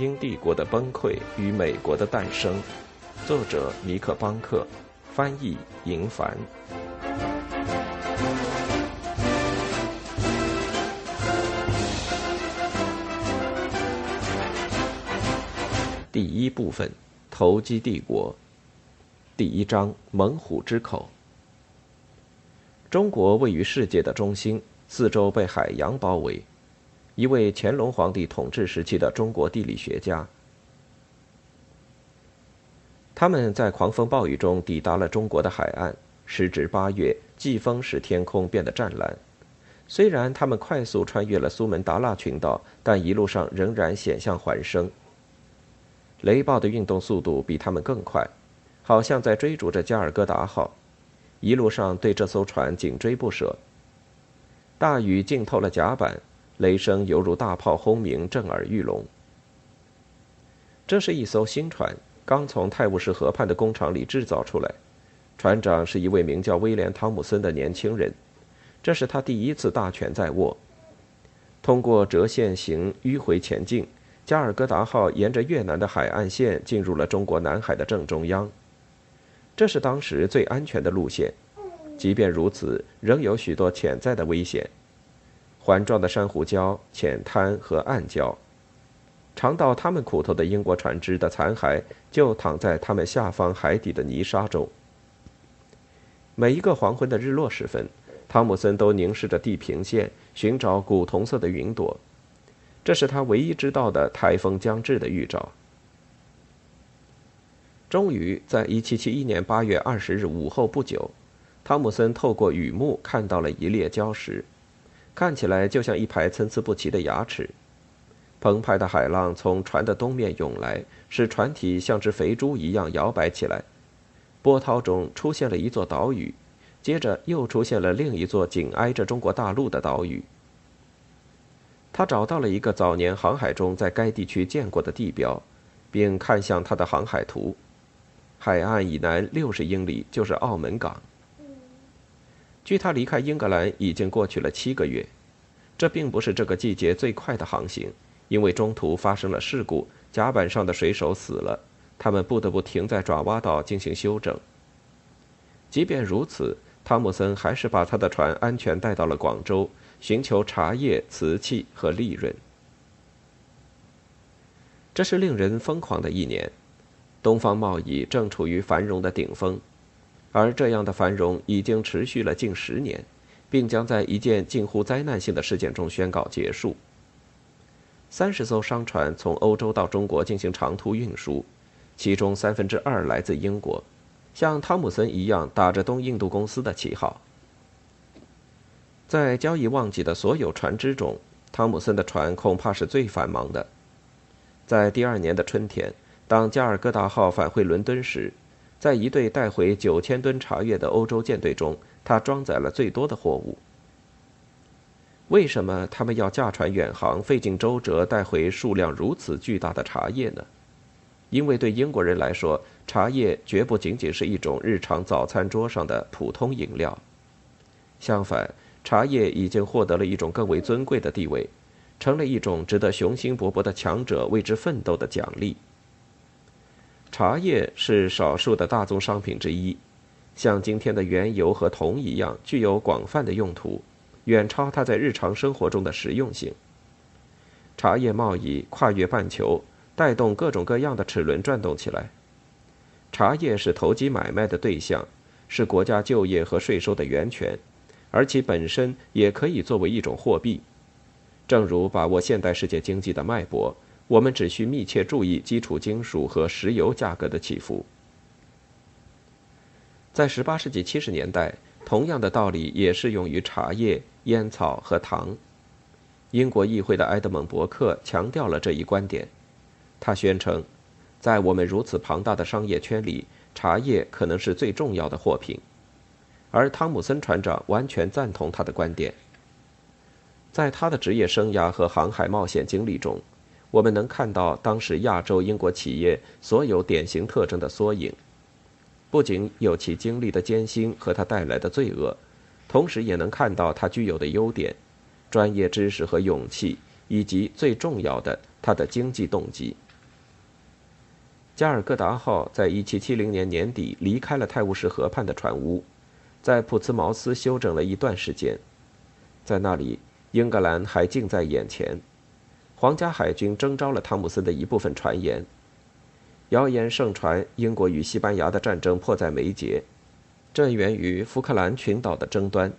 英帝国的崩溃与美国的诞生，作者尼克·邦克，翻译银凡。第一部分：投机帝国。第一章：猛虎之口。中国位于世界的中心，四周被海洋包围。一位乾隆皇帝统治时期的中国地理学家，他们在狂风暴雨中抵达了中国的海岸。时值八月，季风使天空变得湛蓝。虽然他们快速穿越了苏门答腊群岛，但一路上仍然险象环生。雷暴的运动速度比他们更快，好像在追逐着加尔各答号。一路上对这艘船紧追不舍。大雨浸透了甲板。雷声犹如大炮轰鸣，震耳欲聋。这是一艘新船，刚从泰晤士河畔的工厂里制造出来。船长是一位名叫威廉·汤姆森的年轻人，这是他第一次大权在握。通过折线型迂回前进，加尔各答号沿着越南的海岸线进入了中国南海的正中央。这是当时最安全的路线，即便如此，仍有许多潜在的危险。环状的珊瑚礁、浅滩和暗礁，尝到他们苦头的英国船只的残骸就躺在他们下方海底的泥沙中。每一个黄昏的日落时分，汤姆森都凝视着地平线，寻找古铜色的云朵，这是他唯一知道的台风将至的预兆。终于，在1771年8月20日午后不久，汤姆森透过雨幕看到了一列礁石。看起来就像一排参差不齐的牙齿。澎湃的海浪从船的东面涌来，使船体像只肥猪一样摇摆起来。波涛中出现了一座岛屿，接着又出现了另一座紧挨着中国大陆的岛屿。他找到了一个早年航海中在该地区见过的地标，并看向他的航海图。海岸以南六十英里就是澳门港。距他离开英格兰已经过去了七个月，这并不是这个季节最快的航行，因为中途发生了事故，甲板上的水手死了，他们不得不停在爪哇岛进行休整。即便如此，汤姆森还是把他的船安全带到了广州，寻求茶叶、瓷器和利润。这是令人疯狂的一年，东方贸易正处于繁荣的顶峰。而这样的繁荣已经持续了近十年，并将在一件近乎灾难性的事件中宣告结束。三十艘商船从欧洲到中国进行长途运输，其中三分之二来自英国，像汤姆森一样打着东印度公司的旗号。在交易旺季的所有船只中，汤姆森的船恐怕是最繁忙的。在第二年的春天，当加尔各答号返回伦敦时，在一队带回九千吨茶叶的欧洲舰队中，他装载了最多的货物。为什么他们要驾船远航，费尽周折带回数量如此巨大的茶叶呢？因为对英国人来说，茶叶绝不仅仅是一种日常早餐桌上的普通饮料。相反，茶叶已经获得了一种更为尊贵的地位，成了一种值得雄心勃勃的强者为之奋斗的奖励。茶叶是少数的大宗商品之一，像今天的原油和铜一样，具有广泛的用途，远超它在日常生活中的实用性。茶叶贸易跨越半球，带动各种各样的齿轮转动起来。茶叶是投机买卖的对象，是国家就业和税收的源泉，而其本身也可以作为一种货币。正如把握现代世界经济的脉搏。我们只需密切注意基础金属和石油价格的起伏。在18世纪70年代，同样的道理也适用于茶叶、烟草和糖。英国议会的埃德蒙·伯克强调了这一观点。他宣称，在我们如此庞大的商业圈里，茶叶可能是最重要的货品。而汤姆森船长完全赞同他的观点。在他的职业生涯和航海冒险经历中，我们能看到当时亚洲英国企业所有典型特征的缩影，不仅有其经历的艰辛和它带来的罪恶，同时也能看到它具有的优点：专业知识和勇气，以及最重要的，它的经济动机。加尔各答号在1770年年底离开了泰晤士河畔的船坞，在普茨茅斯休整了一段时间。在那里，英格兰还近在眼前。皇家海军征召了汤姆森的一部分船员。谣言盛传，英国与西班牙的战争迫在眉睫，这源于福克兰群岛的争端。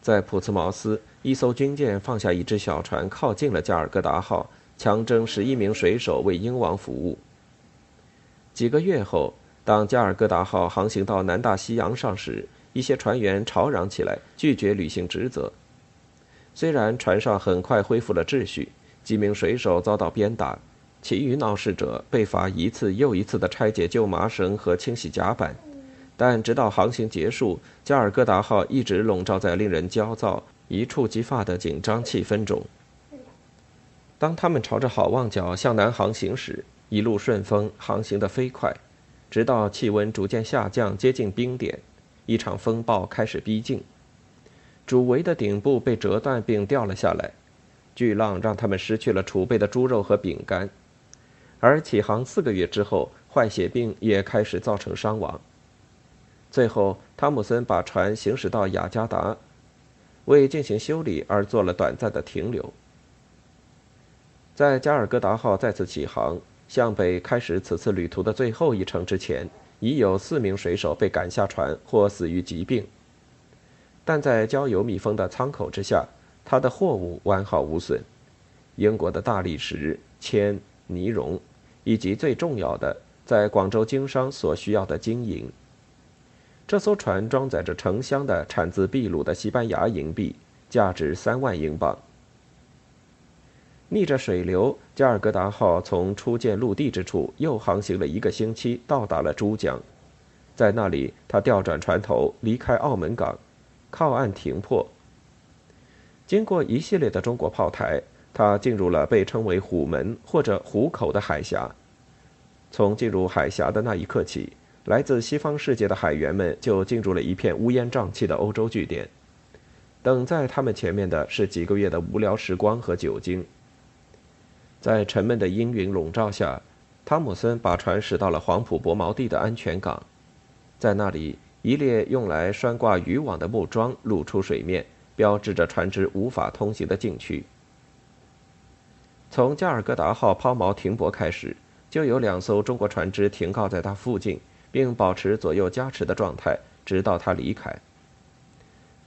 在普茨茅斯，一艘军舰放下一只小船，靠近了加尔各答号，强征十一名水手为英王服务。几个月后，当加尔各答号航行到南大西洋上时，一些船员吵嚷起来，拒绝履行职责。虽然船上很快恢复了秩序，几名水手遭到鞭打，其余闹事者被罚一次又一次的拆解旧麻绳和清洗甲板，但直到航行结束，加尔各答号一直笼罩在令人焦躁、一触即发的紧张气氛中。当他们朝着好望角向南航行时，一路顺风，航行得飞快，直到气温逐渐下降，接近冰点，一场风暴开始逼近。主桅的顶部被折断并掉了下来，巨浪让他们失去了储备的猪肉和饼干。而起航四个月之后，坏血病也开始造成伤亡。最后，汤姆森把船行驶到雅加达，为进行修理而做了短暂的停留。在加尔各答号再次起航。向北开始此次旅途的最后一程之前，已有四名水手被赶下船或死于疾病。但在焦油密封的舱口之下，他的货物完好无损：英国的大理石、铅、尼绒，以及最重要的，在广州经商所需要的金银。这艘船装载着成箱的产自秘鲁的西班牙银币，价值三万英镑。逆着水流，加尔各答号从初见陆地之处又航行了一个星期，到达了珠江。在那里，他调转船头，离开澳门港，靠岸停泊。经过一系列的中国炮台，他进入了被称为“虎门”或者“虎口”的海峡。从进入海峡的那一刻起，来自西方世界的海员们就进入了一片乌烟瘴气的欧洲据点。等在他们前面的是几个月的无聊时光和酒精。在沉闷的阴云笼罩下，汤姆森把船驶到了黄埔博锚地的安全港，在那里，一列用来拴挂渔网的木桩露出水面，标志着船只无法通行的禁区。从加尔各答号抛锚停泊开始，就有两艘中国船只停靠在它附近，并保持左右加持的状态，直到它离开。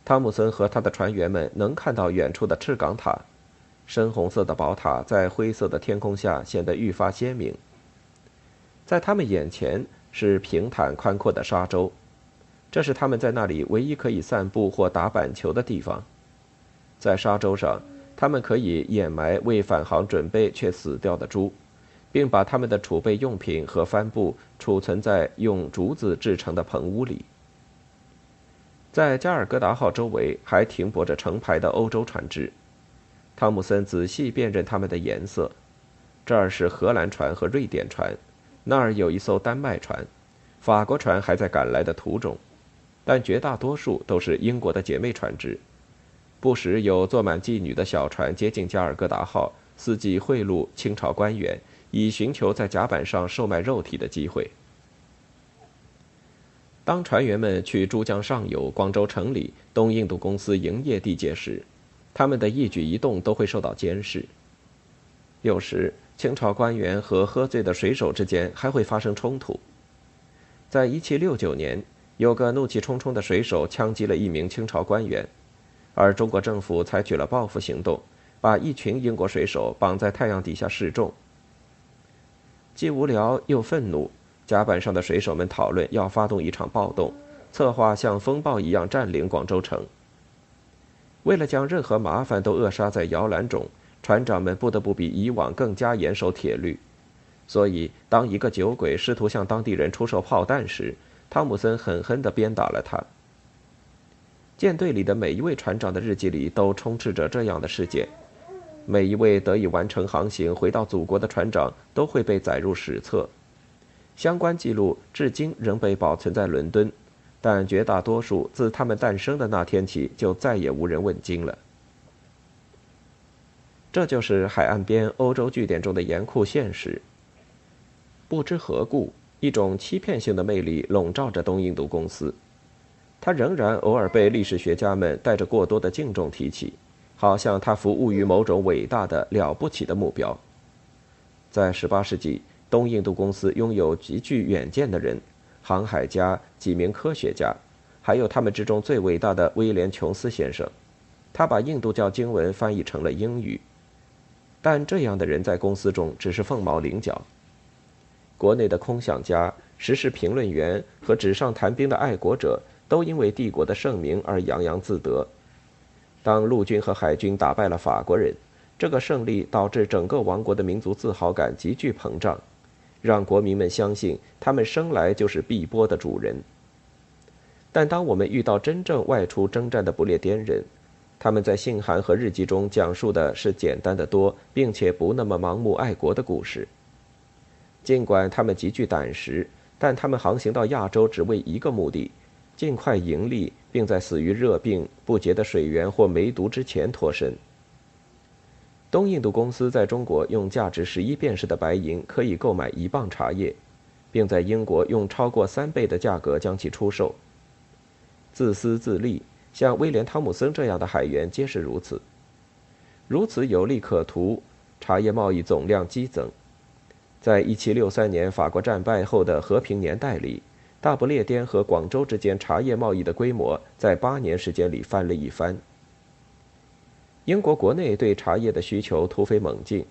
汤姆森和他的船员们能看到远处的赤岗塔。深红色的宝塔在灰色的天空下显得愈发鲜明。在他们眼前是平坦宽阔的沙洲，这是他们在那里唯一可以散步或打板球的地方。在沙洲上，他们可以掩埋为返航准备却死掉的猪，并把他们的储备用品和帆布储存在用竹子制成的棚屋里。在加尔各答号周围还停泊着成排的欧洲船只。汤姆森仔细辨认它们的颜色，这儿是荷兰船和瑞典船，那儿有一艘丹麦船，法国船还在赶来的途中，但绝大多数都是英国的姐妹船只。不时有坐满妓女的小船接近加尔各答号，伺机贿赂清朝官员，以寻求在甲板上售卖肉体的机会。当船员们去珠江上游广州城里东印度公司营业地界时，他们的一举一动都会受到监视。有时，清朝官员和喝醉的水手之间还会发生冲突。在1769年，有个怒气冲冲的水手枪击了一名清朝官员，而中国政府采取了报复行动，把一群英国水手绑在太阳底下示众。既无聊又愤怒，甲板上的水手们讨论要发动一场暴动，策划像风暴一样占领广州城。为了将任何麻烦都扼杀在摇篮中，船长们不得不比以往更加严守铁律。所以，当一个酒鬼试图向当地人出售炮弹时，汤姆森狠狠地鞭打了他。舰队里的每一位船长的日记里都充斥着这样的事件。每一位得以完成航行回到祖国的船长都会被载入史册。相关记录至今仍被保存在伦敦。但绝大多数自他们诞生的那天起就再也无人问津了。这就是海岸边欧洲据点中的严酷现实。不知何故，一种欺骗性的魅力笼罩着东印度公司。它仍然偶尔被历史学家们带着过多的敬重提起，好像它服务于某种伟大的、了不起的目标。在18世纪，东印度公司拥有极具远见的人，航海家、几名科学家，还有他们之中最伟大的威廉·琼斯先生。他把印度教经文翻译成了英语，但这样的人在公司中只是凤毛麟角。国内的空想家、时事评论员和纸上谈兵的爱国者都因为帝国的盛名而洋洋自得。当陆军和海军打败了法国人，这个胜利导致整个王国的民族自豪感急剧膨胀，让国民们相信他们生来就是碧波的主人。但当我们遇到真正外出征战的不列颠人，他们在信函和日记中讲述的是简单的多，并且不那么盲目爱国的故事。尽管他们极具胆识，但他们航行到亚洲只为一个目的：尽快盈利，并在死于热病、不洁的水源或梅毒之前脱身。东印度公司在中国用价值十一便士的白银可以购买一磅茶叶，并在英国用超过三倍的价格将其出售。自私自利，像威廉·汤姆森这样的海员皆是如此。如此有利可图，茶叶贸易总量激增。在一七六三年法国战败后的和平年代里，大不列颠和广州之间茶叶贸易的规模在八年时间里翻了一番。英国国内对茶叶的需求突飞猛进，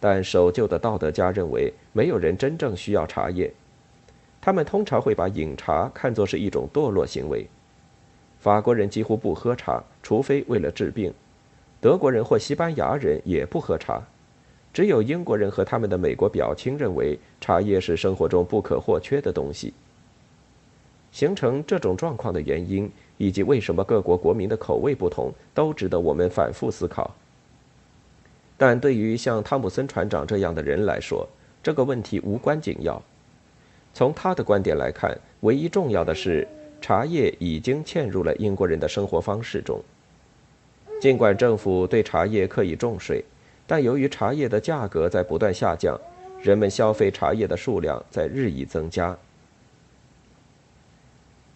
但守旧的道德家认为没有人真正需要茶叶，他们通常会把饮茶看作是一种堕落行为。法国人几乎不喝茶，除非为了治病；德国人或西班牙人也不喝茶。只有英国人和他们的美国表亲认为茶叶是生活中不可或缺的东西。形成这种状况的原因，以及为什么各国国民的口味不同，都值得我们反复思考。但对于像汤姆森船长这样的人来说，这个问题无关紧要。从他的观点来看，唯一重要的是，茶叶已经嵌入了英国人的生活方式中。尽管政府对茶叶刻意重税。但由于茶叶的价格在不断下降，人们消费茶叶的数量在日益增加。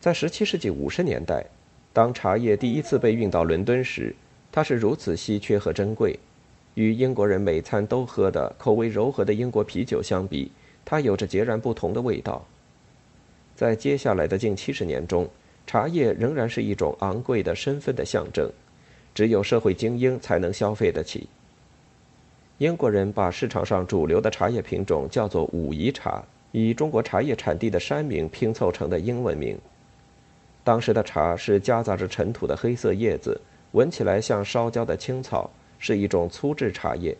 在17世纪50年代，当茶叶第一次被运到伦敦时，它是如此稀缺和珍贵。与英国人每餐都喝的口味柔和的英国啤酒相比，它有着截然不同的味道。在接下来的近70年中，茶叶仍然是一种昂贵的身份的象征，只有社会精英才能消费得起。英国人把市场上主流的茶叶品种叫做武夷茶，以中国茶叶产地的山名拼凑成的英文名。当时的茶是夹杂着尘土的黑色叶子，闻起来像烧焦的青草，是一种粗制茶叶。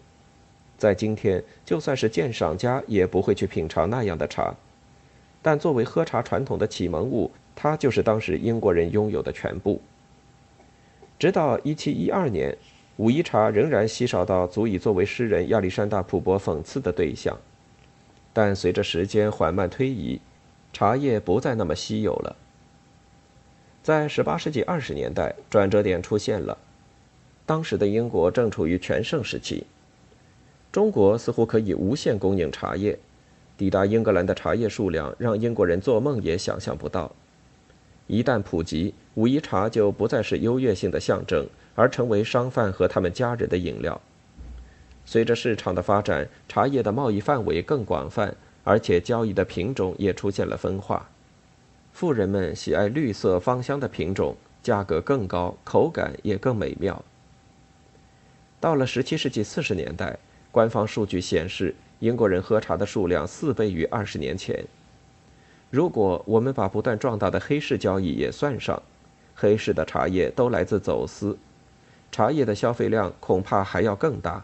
在今天，就算是鉴赏家也不会去品尝那样的茶，但作为喝茶传统的启蒙物，它就是当时英国人拥有的全部。直到1712年。武夷茶仍然稀少到足以作为诗人亚历山大·普伯讽刺的对象，但随着时间缓慢推移，茶叶不再那么稀有了。在18世纪20年代，转折点出现了。当时的英国正处于全盛时期，中国似乎可以无限供应茶叶，抵达英格兰的茶叶数量让英国人做梦也想象不到。一旦普及，武夷茶就不再是优越性的象征。而成为商贩和他们家人的饮料。随着市场的发展，茶叶的贸易范围更广泛，而且交易的品种也出现了分化。富人们喜爱绿色芳香的品种，价格更高，口感也更美妙。到了十七世纪四十年代，官方数据显示，英国人喝茶的数量四倍于二十年前。如果我们把不断壮大的黑市交易也算上，黑市的茶叶都来自走私。茶叶的消费量恐怕还要更大。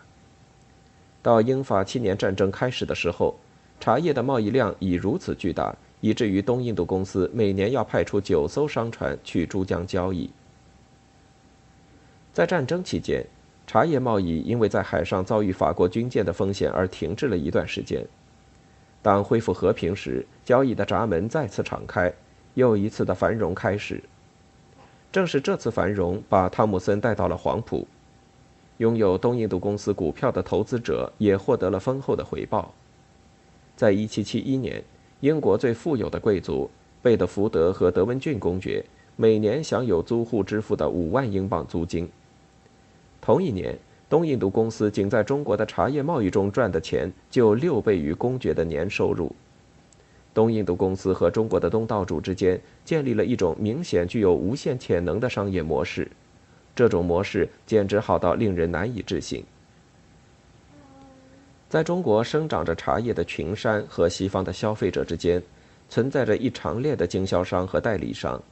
到英法七年战争开始的时候，茶叶的贸易量已如此巨大，以至于东印度公司每年要派出九艘商船去珠江交易。在战争期间，茶叶贸易因为在海上遭遇法国军舰的风险而停滞了一段时间。当恢复和平时，交易的闸门再次敞开，又一次的繁荣开始。正是这次繁荣，把汤姆森带到了黄埔。拥有东印度公司股票的投资者也获得了丰厚的回报。在1771年，英国最富有的贵族贝德福德和德文郡公爵每年享有租户支付的五万英镑租金。同一年，东印度公司仅在中国的茶叶贸易中赚的钱就六倍于公爵的年收入。东印度公司和中国的东道主之间建立了一种明显具有无限潜能的商业模式，这种模式简直好到令人难以置信。在中国生长着茶叶的群山和西方的消费者之间，存在着一长列的经销商和代理商，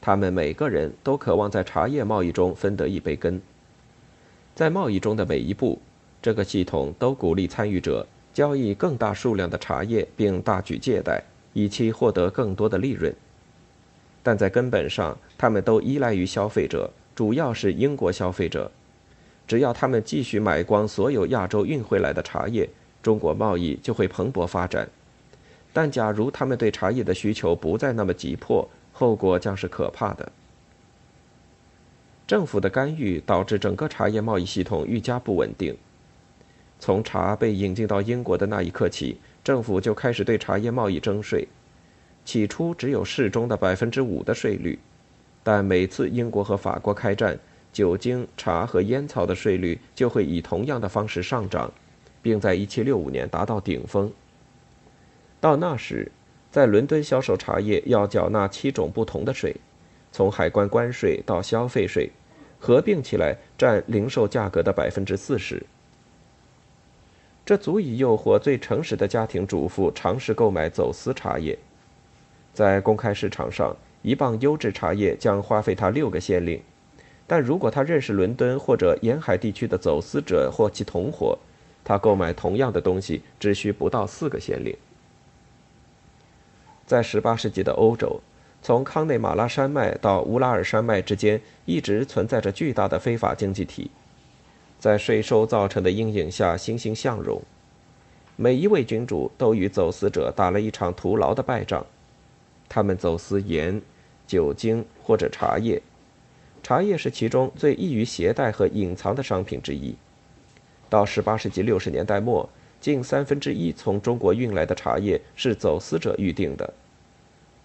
他们每个人都渴望在茶叶贸易中分得一杯羹。在贸易中的每一步，这个系统都鼓励参与者。交易更大数量的茶叶，并大举借贷，以期获得更多的利润。但在根本上，他们都依赖于消费者，主要是英国消费者。只要他们继续买光所有亚洲运回来的茶叶，中国贸易就会蓬勃发展。但假如他们对茶叶的需求不再那么急迫，后果将是可怕的。政府的干预导致整个茶叶贸易系统愈加不稳定。从茶被引进到英国的那一刻起，政府就开始对茶叶贸易征税。起初只有适中的百分之五的税率，但每次英国和法国开战，酒精、茶和烟草的税率就会以同样的方式上涨，并在1765年达到顶峰。到那时，在伦敦销售茶叶要缴纳七种不同的税，从海关关税到消费税，合并起来占零售价格的百分之四十。这足以诱惑最诚实的家庭主妇尝试购买走私茶叶。在公开市场上，一磅优质茶叶将花费他六个先令，但如果他认识伦敦或者沿海地区的走私者或其同伙，他购买同样的东西只需不到四个先令。在18世纪的欧洲，从康内马拉山脉到乌拉尔山脉之间一直存在着巨大的非法经济体。在税收造成的阴影下欣欣向荣，每一位君主都与走私者打了一场徒劳的败仗。他们走私盐、酒精或者茶叶，茶叶是其中最易于携带和隐藏的商品之一。到18世纪60年代末，近三分之一从中国运来的茶叶是走私者预定的。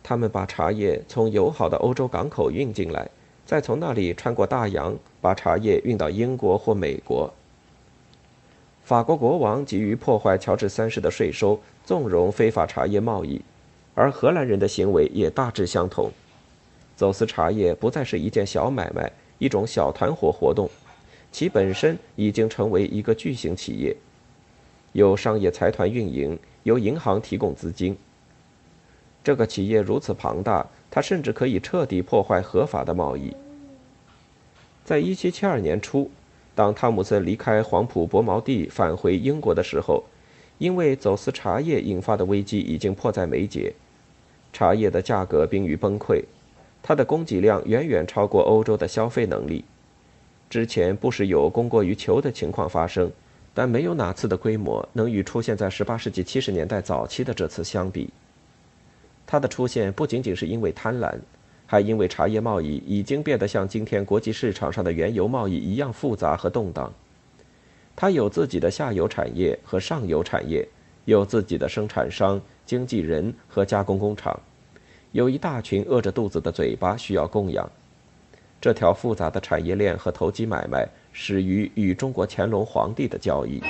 他们把茶叶从友好的欧洲港口运进来。再从那里穿过大洋，把茶叶运到英国或美国。法国国王急于破坏乔治三世的税收，纵容非法茶叶贸易，而荷兰人的行为也大致相同。走私茶叶不再是一件小买卖，一种小团伙活动，其本身已经成为一个巨型企业，由商业财团运营，由银行提供资金。这个企业如此庞大。它甚至可以彻底破坏合法的贸易。在1772年初，当汤姆森离开黄埔伯毛地返回英国的时候，因为走私茶叶引发的危机已经迫在眉睫，茶叶的价格濒于崩溃，它的供给量远远超过欧洲的消费能力。之前不时有供过于求的情况发生，但没有哪次的规模能与出现在18世纪70年代早期的这次相比。它的出现不仅仅是因为贪婪，还因为茶叶贸易已经变得像今天国际市场上的原油贸易一样复杂和动荡。它有自己的下游产业和上游产业，有自己的生产商、经纪人和加工工厂，有一大群饿着肚子的嘴巴需要供养。这条复杂的产业链和投机买卖始于与中国乾隆皇帝的交易。